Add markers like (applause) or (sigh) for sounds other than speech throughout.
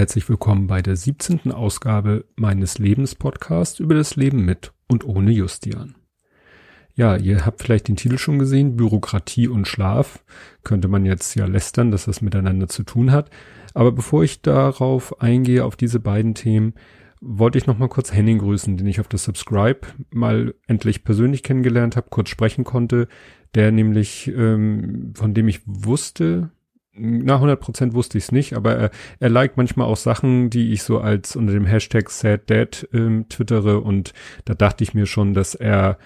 Herzlich willkommen bei der 17. Ausgabe meines Lebens Podcasts über das Leben mit und ohne Justian. Ja, ihr habt vielleicht den Titel schon gesehen, Bürokratie und Schlaf. Könnte man jetzt ja lästern, dass das miteinander zu tun hat. Aber bevor ich darauf eingehe, auf diese beiden Themen, wollte ich noch mal kurz Henning grüßen, den ich auf der Subscribe mal endlich persönlich kennengelernt habe, kurz sprechen konnte, der nämlich, ähm, von dem ich wusste, na 100 Prozent wusste ich es nicht, aber er, er liked manchmal auch Sachen, die ich so als unter dem Hashtag SadDad ähm, twittere und da dachte ich mir schon, dass er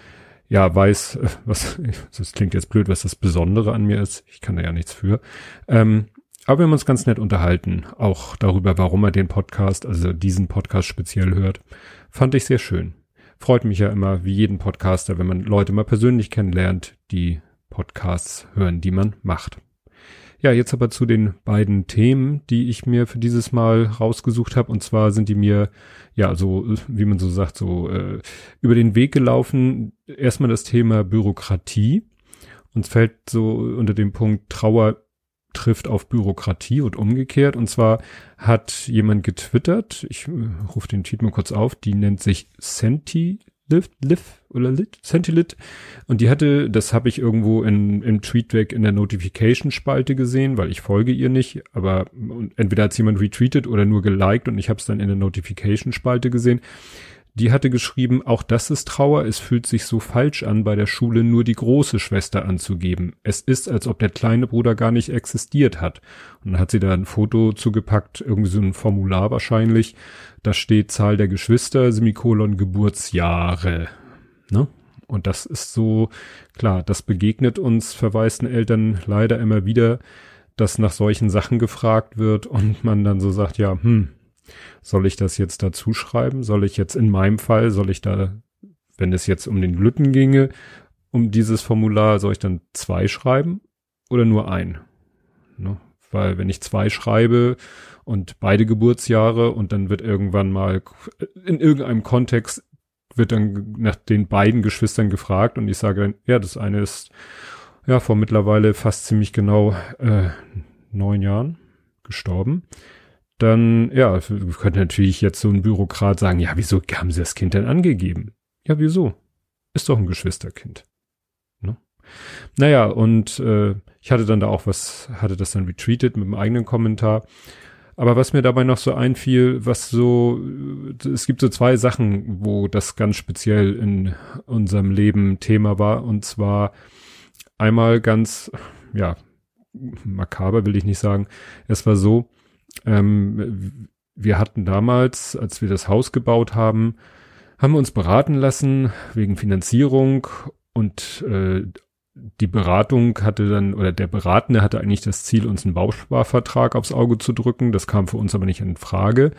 ja weiß, äh, was, (laughs) das klingt jetzt blöd, was das Besondere an mir ist. Ich kann da ja nichts für. Ähm, aber wir haben uns ganz nett unterhalten, auch darüber, warum er den Podcast, also diesen Podcast speziell hört. Fand ich sehr schön. Freut mich ja immer, wie jeden Podcaster, wenn man Leute mal persönlich kennenlernt, die Podcasts hören, die man macht. Ja, jetzt aber zu den beiden Themen, die ich mir für dieses Mal rausgesucht habe. Und zwar sind die mir, ja, so, wie man so sagt, so äh, über den Weg gelaufen. Erstmal das Thema Bürokratie. Uns fällt so unter dem Punkt Trauer trifft auf Bürokratie und umgekehrt. Und zwar hat jemand getwittert, ich äh, rufe den Tweet mal kurz auf, die nennt sich Senti Liv, Liv oder Lit, Centilit. Und die hatte, das habe ich irgendwo in, im Tweetback in der Notification-Spalte gesehen, weil ich folge ihr nicht, aber entweder hat jemand retweetet oder nur geliked und ich habe es dann in der Notification-Spalte gesehen. Die hatte geschrieben, auch das ist Trauer, es fühlt sich so falsch an, bei der Schule nur die große Schwester anzugeben. Es ist, als ob der kleine Bruder gar nicht existiert hat. Und dann hat sie da ein Foto zugepackt, irgendwie so ein Formular wahrscheinlich. Da steht Zahl der Geschwister, Semikolon Geburtsjahre. Ne? Und das ist so, klar, das begegnet uns verwaisten Eltern leider immer wieder, dass nach solchen Sachen gefragt wird und man dann so sagt, ja, hm, soll ich das jetzt dazu schreiben? Soll ich jetzt in meinem Fall, soll ich da, wenn es jetzt um den Glütten ginge, um dieses Formular, soll ich dann zwei schreiben oder nur ein? Ne? Weil wenn ich zwei schreibe und beide Geburtsjahre und dann wird irgendwann mal in irgendeinem Kontext wird dann nach den beiden Geschwistern gefragt und ich sage dann, ja, das eine ist ja vor mittlerweile fast ziemlich genau äh, neun Jahren gestorben dann, ja, könnte natürlich jetzt so ein Bürokrat sagen, ja, wieso haben sie das Kind denn angegeben? Ja, wieso? Ist doch ein Geschwisterkind. Ne? Naja, und äh, ich hatte dann da auch was, hatte das dann retweetet mit einem eigenen Kommentar. Aber was mir dabei noch so einfiel, was so, es gibt so zwei Sachen, wo das ganz speziell in unserem Leben Thema war. Und zwar einmal ganz, ja, makaber will ich nicht sagen. Es war so, ähm, wir hatten damals, als wir das Haus gebaut haben, haben wir uns beraten lassen wegen Finanzierung und äh, die Beratung hatte dann, oder der Beratende hatte eigentlich das Ziel, uns einen Bausparvertrag aufs Auge zu drücken. Das kam für uns aber nicht in Frage.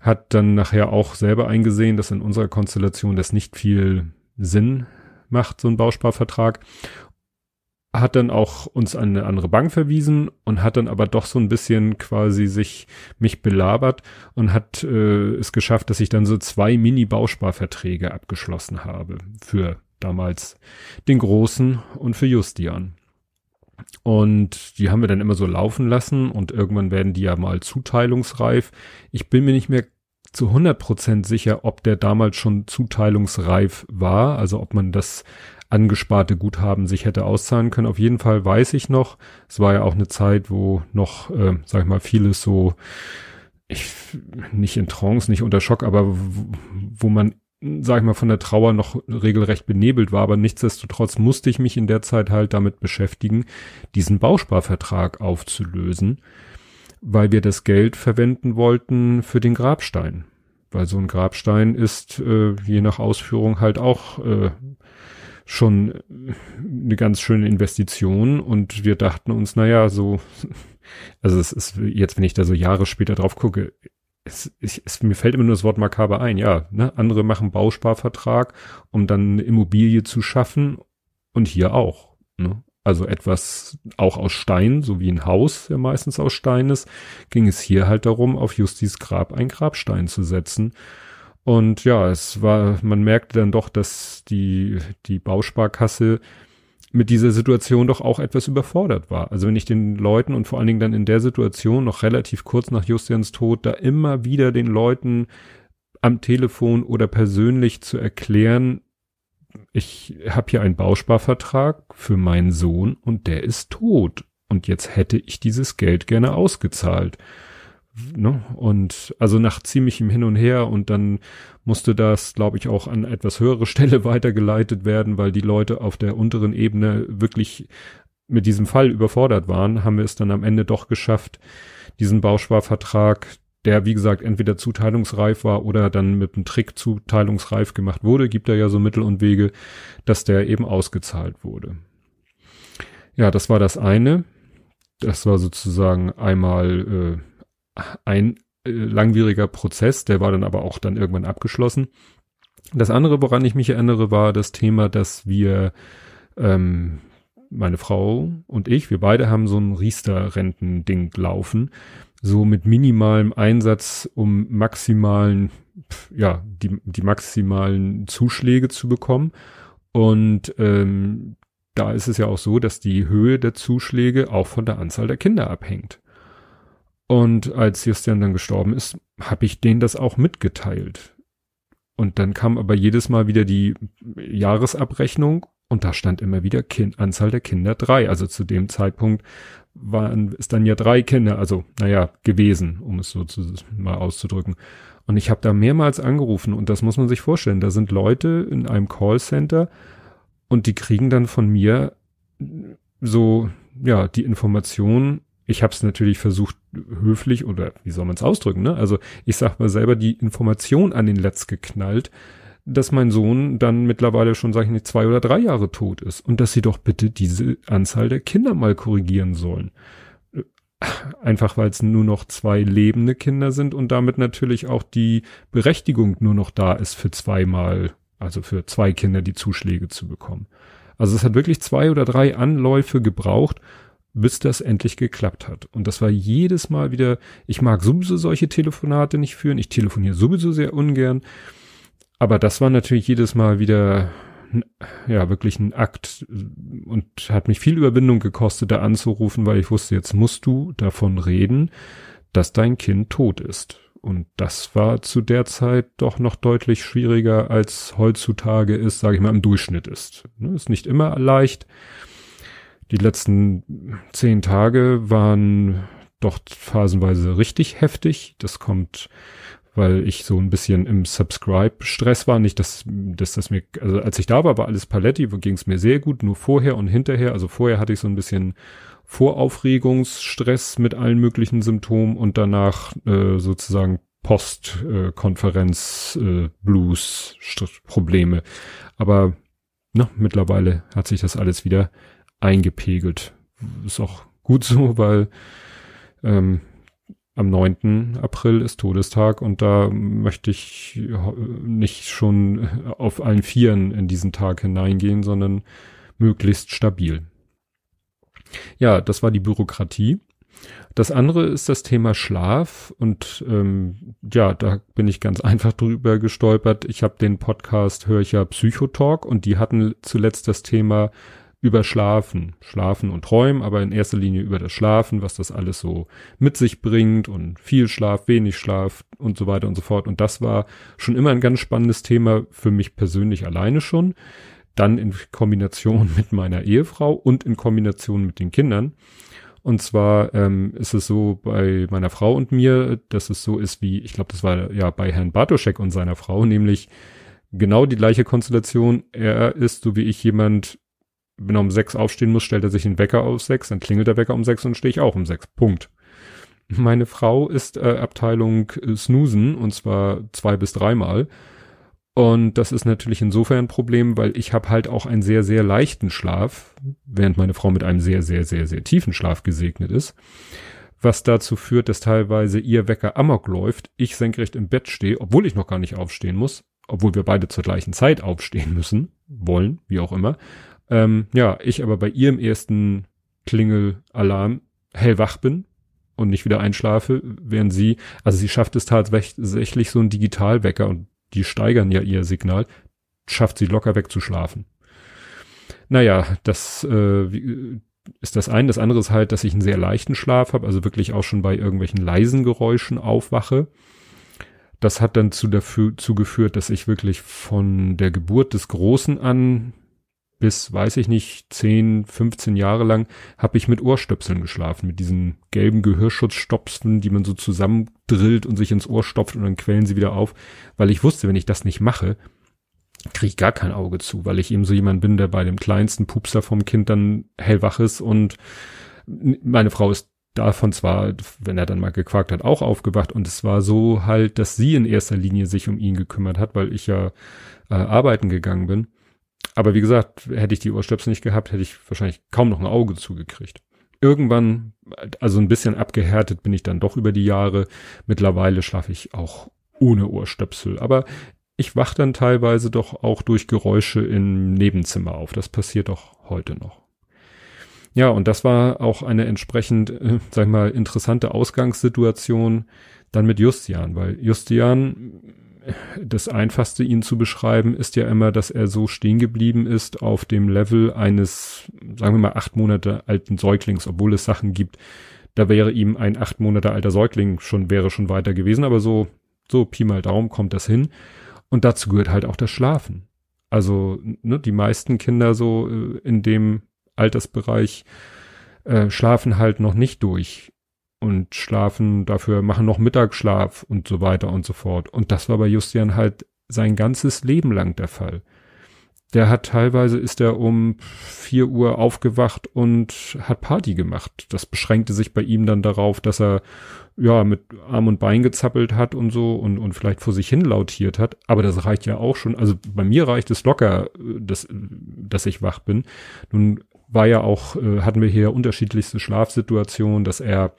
Hat dann nachher auch selber eingesehen, dass in unserer Konstellation das nicht viel Sinn macht, so ein Bausparvertrag hat dann auch uns an eine andere Bank verwiesen und hat dann aber doch so ein bisschen quasi sich mich belabert und hat äh, es geschafft, dass ich dann so zwei Mini-Bausparverträge abgeschlossen habe für damals den Großen und für Justian. Und die haben wir dann immer so laufen lassen und irgendwann werden die ja mal zuteilungsreif. Ich bin mir nicht mehr zu 100 Prozent sicher, ob der damals schon zuteilungsreif war, also ob man das angesparte Guthaben sich hätte auszahlen können. Auf jeden Fall weiß ich noch, es war ja auch eine Zeit, wo noch, äh, sag ich mal, vieles so, ich, nicht in Trance, nicht unter Schock, aber wo, man, sag ich mal, von der Trauer noch regelrecht benebelt war. Aber nichtsdestotrotz musste ich mich in der Zeit halt damit beschäftigen, diesen Bausparvertrag aufzulösen, weil wir das Geld verwenden wollten für den Grabstein. Weil so ein Grabstein ist äh, je nach Ausführung halt auch äh, schon eine ganz schöne Investition und wir dachten uns, naja, so, (laughs) also es ist jetzt, wenn ich da so Jahre später drauf gucke, es, ich, es, mir fällt immer nur das Wort makaber ein, ja, ne? andere machen Bausparvertrag, um dann eine Immobilie zu schaffen und hier auch, ne? Also etwas auch aus Stein, so wie ein Haus ja meistens aus Stein ist, ging es hier halt darum, auf Justis Grab ein Grabstein zu setzen und ja, es war, man merkte dann doch, dass die, die Bausparkasse mit dieser Situation doch auch etwas überfordert war. Also wenn ich den Leuten und vor allen Dingen dann in der Situation noch relativ kurz nach Justians Tod da immer wieder den Leuten am Telefon oder persönlich zu erklären, ich habe hier einen Bausparvertrag für meinen Sohn und der ist tot. Und jetzt hätte ich dieses Geld gerne ausgezahlt. Ne? Und also nach ziemlichem Hin und Her und dann musste das, glaube ich, auch an etwas höhere (laughs) Stelle weitergeleitet werden, weil die Leute auf der unteren Ebene wirklich mit diesem Fall überfordert waren, haben wir es dann am Ende doch geschafft, diesen Bausparvertrag, der wie gesagt entweder zuteilungsreif war oder dann mit einem Trick zuteilungsreif gemacht wurde, gibt er ja so Mittel und Wege, dass der eben ausgezahlt wurde. Ja, das war das eine. Das war sozusagen einmal äh, ein äh, langwieriger Prozess, der war dann aber auch dann irgendwann abgeschlossen. Das andere, woran ich mich erinnere, war das Thema, dass wir, ähm, meine Frau und ich, wir beide haben so ein Riester-Rentending laufen, so mit minimalem Einsatz, um maximalen, ja, die, die maximalen Zuschläge zu bekommen. Und ähm, da ist es ja auch so, dass die Höhe der Zuschläge auch von der Anzahl der Kinder abhängt. Und als Justian dann gestorben ist, habe ich denen das auch mitgeteilt. Und dann kam aber jedes Mal wieder die Jahresabrechnung und da stand immer wieder kind, Anzahl der Kinder drei. Also zu dem Zeitpunkt waren es dann ja drei Kinder, also naja, gewesen, um es so zu, mal auszudrücken. Und ich habe da mehrmals angerufen und das muss man sich vorstellen. Da sind Leute in einem Callcenter und die kriegen dann von mir so, ja, die Information. Ich habe es natürlich versucht, höflich oder wie soll man es ausdrücken, ne? Also ich sag mal selber die Information an den Letz geknallt, dass mein Sohn dann mittlerweile schon, sag ich nicht, zwei oder drei Jahre tot ist und dass sie doch bitte diese Anzahl der Kinder mal korrigieren sollen. Einfach weil es nur noch zwei lebende Kinder sind und damit natürlich auch die Berechtigung nur noch da ist für zweimal also für zwei Kinder die Zuschläge zu bekommen. Also es hat wirklich zwei oder drei Anläufe gebraucht, bis das endlich geklappt hat. Und das war jedes Mal wieder, ich mag sowieso solche Telefonate nicht führen, ich telefoniere sowieso sehr ungern, aber das war natürlich jedes Mal wieder, ja, wirklich ein Akt und hat mich viel Überwindung gekostet, da anzurufen, weil ich wusste, jetzt musst du davon reden, dass dein Kind tot ist. Und das war zu der Zeit doch noch deutlich schwieriger, als heutzutage ist, sage ich mal, im Durchschnitt ist. Ne, ist nicht immer leicht. Die letzten zehn Tage waren doch phasenweise richtig heftig. Das kommt, weil ich so ein bisschen im Subscribe-Stress war. Nicht, dass, dass das mir, also als ich da war, war alles Paletti, ging es mir sehr gut, nur vorher und hinterher. Also vorher hatte ich so ein bisschen Voraufregungsstress mit allen möglichen Symptomen und danach äh, sozusagen Postkonferenz äh. Aber ne, mittlerweile hat sich das alles wieder eingepegelt. Ist auch gut so, (laughs) weil ähm, am 9. April ist Todestag und da möchte ich nicht schon auf allen Vieren in diesen Tag hineingehen, sondern möglichst stabil. Ja, das war die Bürokratie. Das andere ist das Thema Schlaf und ähm, ja, da bin ich ganz (laughs) einfach drüber gestolpert. Ich habe den Podcast ja Psychotalk und die hatten zuletzt das Thema über Schlafen, Schlafen und Träumen, aber in erster Linie über das Schlafen, was das alles so mit sich bringt und viel Schlaf, wenig Schlaf und so weiter und so fort. Und das war schon immer ein ganz spannendes Thema für mich persönlich alleine schon dann in Kombination (laughs) mit meiner Ehefrau und in Kombination mit den Kindern. Und zwar ähm, ist es so bei meiner Frau und mir, dass es so ist wie, ich glaube, das war ja bei Herrn Bartoschek und seiner Frau, nämlich genau die gleiche Konstellation. Er ist so wie ich jemand, wenn er um sechs aufstehen muss, stellt er sich den Wecker auf sechs, dann klingelt der Wecker um sechs und stehe ich auch um sechs. Punkt. Meine Frau ist äh, Abteilung äh, Snoosen und zwar zwei bis dreimal. Und das ist natürlich insofern ein Problem, weil ich habe halt auch einen sehr, sehr leichten Schlaf, während meine Frau mit einem sehr, sehr, sehr, sehr tiefen Schlaf gesegnet ist. Was dazu führt, dass teilweise ihr Wecker amok läuft, ich senkrecht im Bett stehe, obwohl ich noch gar nicht aufstehen muss, obwohl wir beide zur gleichen Zeit aufstehen müssen, wollen, wie auch immer. Ähm, ja, ich aber bei ihrem ersten Klingelalarm hellwach bin und nicht wieder einschlafe, während sie, also sie schafft es tatsächlich so ein Digitalwecker und die steigern ja ihr Signal, schafft sie locker wegzuschlafen. Naja, das äh, ist das eine. Das andere ist halt, dass ich einen sehr leichten Schlaf habe, also wirklich auch schon bei irgendwelchen leisen Geräuschen aufwache. Das hat dann zu dafür zugeführt, dass ich wirklich von der Geburt des Großen an bis, weiß ich nicht, 10, 15 Jahre lang habe ich mit Ohrstöpseln geschlafen, mit diesen gelben Gehörschutzstopfen, die man so zusammendrillt und sich ins Ohr stopft und dann quellen sie wieder auf, weil ich wusste, wenn ich das nicht mache, kriege ich gar kein Auge zu, weil ich eben so jemand bin, der bei dem kleinsten Pupser vom Kind dann hellwach ist und meine Frau ist davon zwar, wenn er dann mal gequakt hat, auch aufgewacht und es war so halt, dass sie in erster Linie sich um ihn gekümmert hat, weil ich ja äh, arbeiten gegangen bin aber wie gesagt, hätte ich die Ohrstöpsel nicht gehabt, hätte ich wahrscheinlich kaum noch ein Auge zugekriegt. Irgendwann, also ein bisschen abgehärtet bin ich dann doch über die Jahre. Mittlerweile schlafe ich auch ohne Ohrstöpsel. Aber ich wach dann teilweise doch auch durch Geräusche im Nebenzimmer auf. Das passiert doch heute noch. Ja, und das war auch eine entsprechend, äh, sag ich mal, interessante Ausgangssituation dann mit Justian, weil Justian das einfachste, ihn zu beschreiben, ist ja immer, dass er so stehen geblieben ist auf dem Level eines, sagen wir mal, acht Monate alten Säuglings, obwohl es Sachen gibt, da wäre ihm ein acht Monate alter Säugling schon, wäre schon weiter gewesen, aber so, so Pi mal Daumen kommt das hin. Und dazu gehört halt auch das Schlafen. Also, ne, die meisten Kinder so äh, in dem Altersbereich äh, schlafen halt noch nicht durch und schlafen dafür, machen noch Mittagsschlaf und so weiter und so fort. Und das war bei Justian halt sein ganzes Leben lang der Fall. Der hat teilweise ist er um vier Uhr aufgewacht und hat Party gemacht. Das beschränkte sich bei ihm dann darauf, dass er ja mit Arm und Bein gezappelt hat und so und, und vielleicht vor sich hin lautiert hat. Aber das reicht ja auch schon. Also bei mir reicht es locker, dass, dass ich wach bin. Nun war ja auch, äh, hatten wir hier unterschiedlichste Schlafsituationen, dass er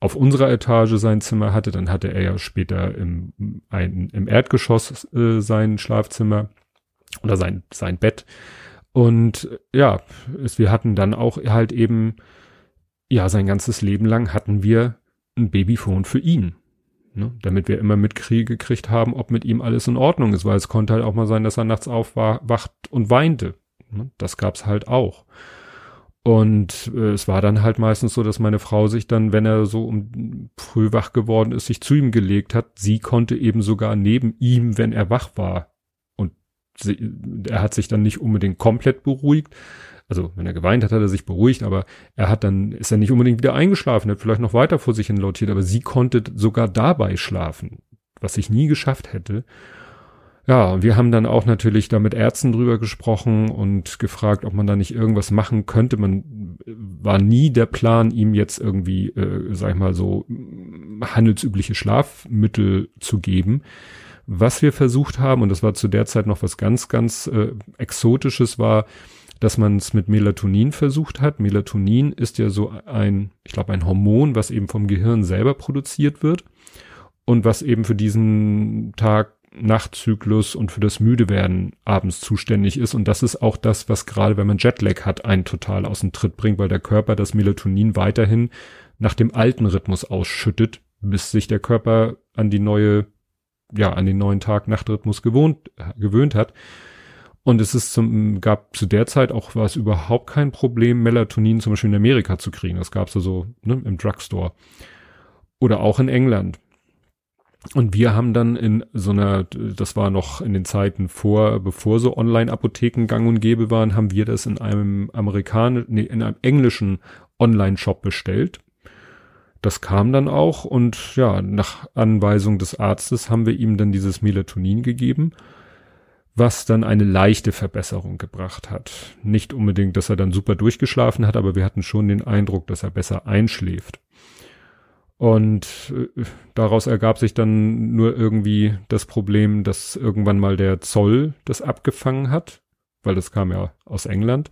auf unserer Etage sein Zimmer hatte. Dann hatte er ja später im, ein, im Erdgeschoss äh, sein Schlafzimmer oder sein, sein Bett. Und ja, es, wir hatten dann auch halt eben, ja, sein ganzes Leben lang hatten wir ein Babyphone für ihn. Ne, damit wir immer mitgekriegt haben, ob mit ihm alles in Ordnung ist, weil es konnte halt auch mal sein, dass er nachts aufwacht und weinte. Ne, das gab's halt auch. Und äh, es war dann halt meistens so, dass meine Frau sich dann, wenn er so um früh wach geworden ist, sich zu ihm gelegt hat. Sie konnte eben sogar neben ihm, wenn er wach war. Und sie, er hat sich dann nicht unbedingt komplett beruhigt. Also, wenn er geweint hat, hat er sich beruhigt, aber er hat dann, ist er nicht unbedingt wieder eingeschlafen, hat vielleicht noch weiter vor sich hin lautiert, aber sie konnte sogar dabei schlafen, was ich nie geschafft hätte. Ja, wir haben dann auch natürlich da mit Ärzten drüber gesprochen und gefragt, ob man da nicht irgendwas machen könnte. Man äh, war nie der Plan, ihm jetzt irgendwie, äh, sag ich mal so, handelsübliche Schlafmittel zu geben. Was wir versucht haben, und das war zu der Zeit noch was ganz, ganz äh, Exotisches, war, dass man es mit Melatonin versucht hat. Melatonin ist ja so ein, ich glaube, ein Hormon, was eben vom Gehirn selber produziert wird und was eben für diesen Tag Nachtzyklus und für das Müdewerden abends zuständig ist. Und das ist auch das, was gerade, wenn man Jetlag hat, einen total aus dem Tritt bringt, weil der Körper das Melatonin weiterhin nach dem alten Rhythmus ausschüttet, bis sich der Körper an die neue, ja, an den neuen Tag-Nacht-Rhythmus gewohnt, gewöhnt hat. Und es ist zum, gab zu der Zeit auch war es überhaupt kein Problem, Melatonin zum Beispiel in Amerika zu kriegen. Das gab es also ne, im Drugstore. Oder auch in England. Und wir haben dann in so einer, das war noch in den Zeiten vor, bevor so Online-Apotheken gang und gäbe waren, haben wir das in einem amerikanischen, nee, in einem englischen Online-Shop bestellt. Das kam dann auch und ja, nach Anweisung des Arztes haben wir ihm dann dieses Melatonin gegeben, was dann eine leichte Verbesserung gebracht hat. Nicht unbedingt, dass er dann super durchgeschlafen hat, aber wir hatten schon den Eindruck, dass er besser einschläft. Und äh, daraus ergab sich dann nur irgendwie das Problem, dass irgendwann mal der Zoll das abgefangen hat, weil das kam ja aus England,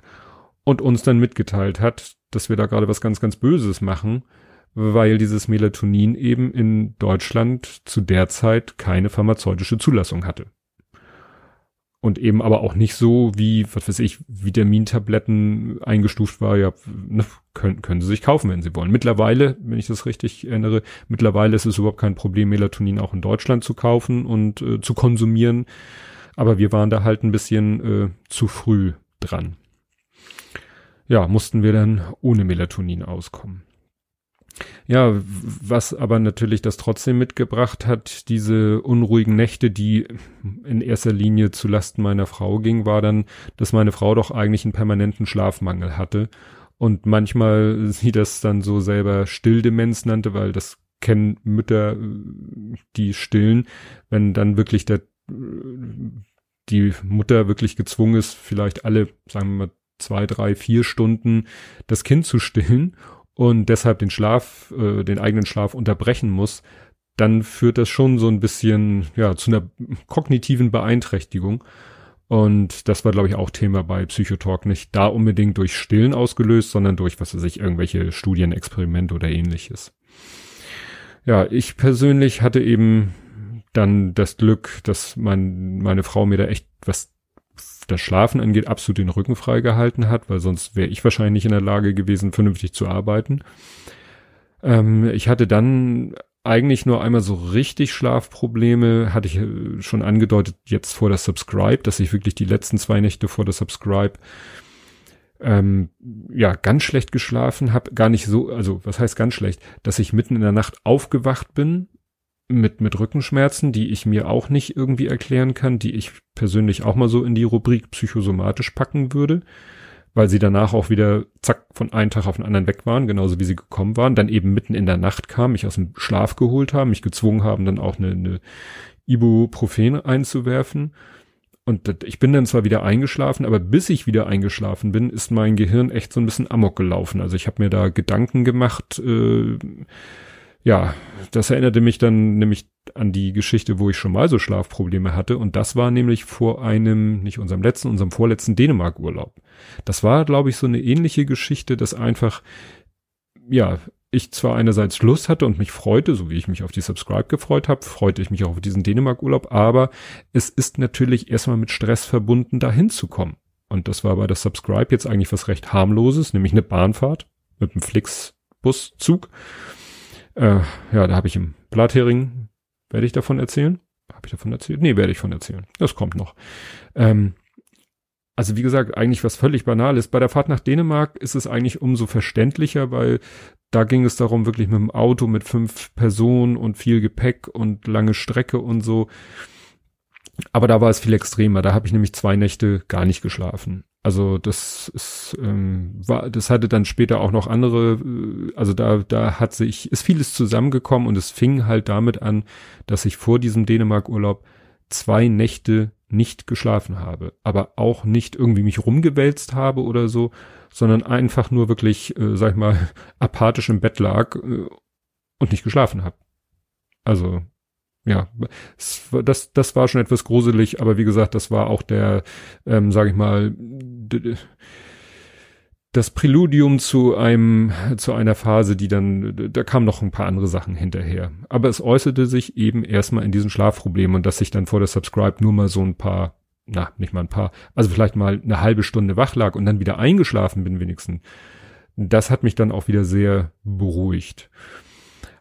und uns dann mitgeteilt hat, dass wir da gerade was ganz, ganz Böses machen, weil dieses Melatonin eben in Deutschland zu der Zeit keine pharmazeutische Zulassung hatte und eben aber auch nicht so wie, was weiß ich, Vitamintabletten eingestuft war, ja, ne, können, können sie sich kaufen, wenn sie wollen. Mittlerweile, wenn ich das richtig erinnere, mittlerweile ist es überhaupt kein Problem, Melatonin auch in Deutschland zu kaufen und äh, zu konsumieren. Aber wir waren da halt ein bisschen äh, zu früh dran. ja, mussten wir dann ohne Melatonin auskommen. Ja, was aber natürlich das trotzdem mitgebracht hat, diese unruhigen Nächte, die in erster Linie zu Lasten meiner Frau ging, war dann, dass meine Frau doch eigentlich einen permanenten Schlafmangel hatte. Und manchmal sie das dann so selber Stilldemenz nannte, weil das kennen Mütter, die stillen, wenn dann wirklich der die Mutter wirklich gezwungen ist, vielleicht alle, sagen wir mal, zwei, drei, vier Stunden das Kind zu stillen und deshalb den Schlaf, äh, den eigenen Schlaf unterbrechen muss, dann führt das schon so ein bisschen, ja, zu einer kognitiven Beeinträchtigung. Und das war, glaube ich, auch Thema bei Psychotalk. Nicht da unbedingt durch Stillen ausgelöst, sondern durch, was weiß ich, irgendwelche Studienexperimente oder ähnliches. Ja, ich persönlich hatte eben dann das Glück, dass mein, meine Frau mir da echt was das Schlafen angeht, absolut den Rücken freigehalten hat, weil sonst wäre ich wahrscheinlich nicht in der Lage gewesen, vernünftig zu arbeiten. Ähm, ich hatte dann eigentlich nur einmal so richtig Schlafprobleme, hatte ich äh, schon angedeutet jetzt vor der Subscribe, dass ich wirklich die letzten zwei Nächte vor der Subscribe ähm, ja ganz schlecht geschlafen habe, gar nicht so, also was heißt ganz schlecht, dass ich mitten in der Nacht aufgewacht bin mit, mit Rückenschmerzen, die ich mir auch nicht irgendwie erklären kann, die ich persönlich auch mal so in die Rubrik psychosomatisch packen würde, weil sie danach auch wieder zack von einem Tag auf den anderen weg waren, genauso wie sie gekommen waren, dann eben mitten in der Nacht kamen, mich aus dem Schlaf geholt haben, mich gezwungen haben, dann auch eine, eine Ibuprofen einzuwerfen. Und ich bin dann zwar wieder eingeschlafen, aber bis ich wieder eingeschlafen bin, ist mein Gehirn echt so ein bisschen amok gelaufen. Also ich habe mir da Gedanken gemacht, äh, ja, das erinnerte mich dann nämlich an die Geschichte, wo ich schon mal so Schlafprobleme hatte. Und das war nämlich vor einem, nicht unserem letzten, unserem vorletzten Dänemark-Urlaub. Das war, glaube ich, so eine ähnliche Geschichte, dass einfach, ja, ich zwar einerseits Lust hatte und mich freute, so wie ich mich auf die Subscribe gefreut habe, freute ich mich auch auf diesen Dänemark-Urlaub, aber es ist natürlich erstmal mit Stress verbunden, da hinzukommen. Und das war bei der Subscribe jetzt eigentlich was recht harmloses, nämlich eine Bahnfahrt mit einem Flixbuszug. Äh, ja, da habe ich im Blathering, werde ich davon erzählen? Habe ich davon erzählt? Nee, werde ich von erzählen. Das kommt noch. Ähm, also wie gesagt, eigentlich was völlig Banales. Bei der Fahrt nach Dänemark ist es eigentlich umso verständlicher, weil da ging es darum, wirklich mit dem Auto mit fünf Personen und viel Gepäck und lange Strecke und so. Aber da war es viel extremer. Da habe ich nämlich zwei Nächte gar nicht geschlafen. Also das ist, ähm, war, das hatte dann später auch noch andere, äh, also da, da hat sich, ist vieles zusammengekommen und es fing halt damit an, dass ich vor diesem Dänemark-Urlaub zwei Nächte nicht geschlafen habe, aber auch nicht irgendwie mich rumgewälzt habe oder so, sondern einfach nur wirklich, äh, sag ich mal, (laughs) apathisch im Bett lag äh, und nicht geschlafen habe. Also ja, das, das war schon etwas gruselig, aber wie gesagt, das war auch der, ähm, sage ich mal, das Präludium zu einem, zu einer Phase, die dann, da kamen noch ein paar andere Sachen hinterher. Aber es äußerte sich eben erstmal in diesen Schlafproblemen und dass ich dann vor der Subscribe nur mal so ein paar, na, nicht mal ein paar, also vielleicht mal eine halbe Stunde wach lag und dann wieder eingeschlafen bin wenigstens. Das hat mich dann auch wieder sehr beruhigt.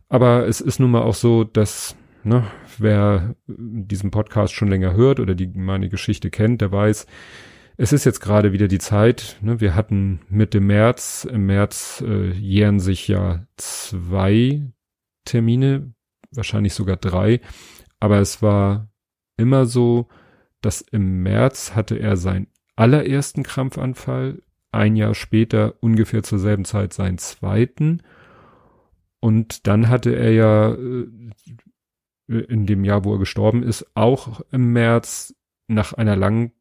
Aber es ist nun mal auch so, dass Ne? Wer diesen Podcast schon länger hört oder die meine Geschichte kennt, der weiß, es ist jetzt gerade wieder die Zeit. Ne? Wir hatten Mitte März, im März äh, jähren sich ja zwei Termine, wahrscheinlich sogar drei. Aber es war immer so, dass im März hatte er seinen allerersten Krampfanfall, ein Jahr später ungefähr zur selben Zeit seinen zweiten. Und dann hatte er ja äh, in dem Jahr, wo er gestorben ist, auch im März nach einer langen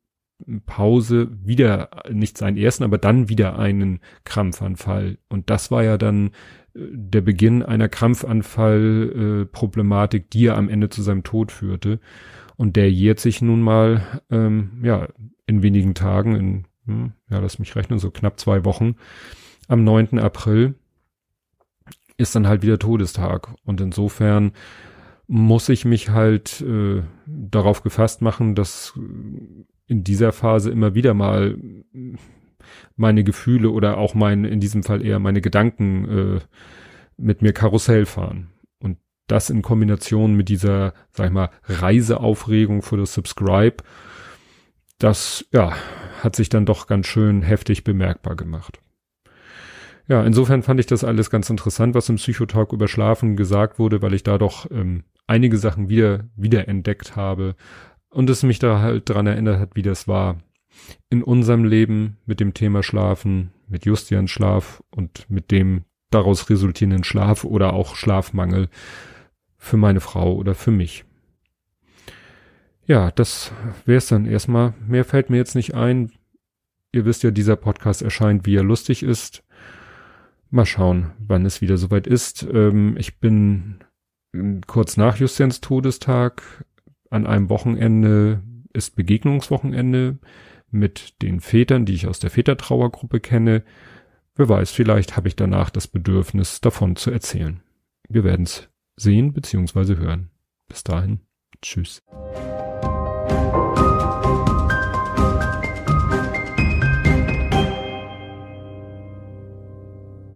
Pause wieder, nicht seinen ersten, aber dann wieder einen Krampfanfall. Und das war ja dann äh, der Beginn einer Krampfanfall-Problematik, äh, die er am Ende zu seinem Tod führte. Und der jährt sich nun mal, ähm, ja, in wenigen Tagen, in, hm, ja, lass mich rechnen, so knapp zwei Wochen, am 9. April ist dann halt wieder Todestag. Und insofern muss ich mich halt äh, darauf gefasst machen, dass in dieser Phase immer wieder mal meine Gefühle oder auch mein, in diesem Fall eher meine Gedanken äh, mit mir Karussell fahren. Und das in Kombination mit dieser, sag ich mal, Reiseaufregung für das Subscribe, das, ja, hat sich dann doch ganz schön heftig bemerkbar gemacht. Ja, insofern fand ich das alles ganz interessant, was im Psychotalk über Schlafen gesagt wurde, weil ich da doch ähm, einige Sachen wieder, wieder entdeckt habe und es mich da halt dran erinnert hat, wie das war in unserem Leben mit dem Thema Schlafen, mit Justians Schlaf und mit dem daraus resultierenden Schlaf oder auch Schlafmangel für meine Frau oder für mich. Ja, das wäre es dann erstmal. Mehr fällt mir jetzt nicht ein. Ihr wisst ja, dieser Podcast erscheint, wie er lustig ist. Mal schauen, wann es wieder soweit ist. Ähm, ich bin kurz nach Justians Todestag an einem Wochenende ist Begegnungswochenende mit den Vätern, die ich aus der Vätertrauergruppe kenne. Wer weiß, vielleicht habe ich danach das Bedürfnis, davon zu erzählen. Wir werden es sehen bzw. hören. Bis dahin, tschüss.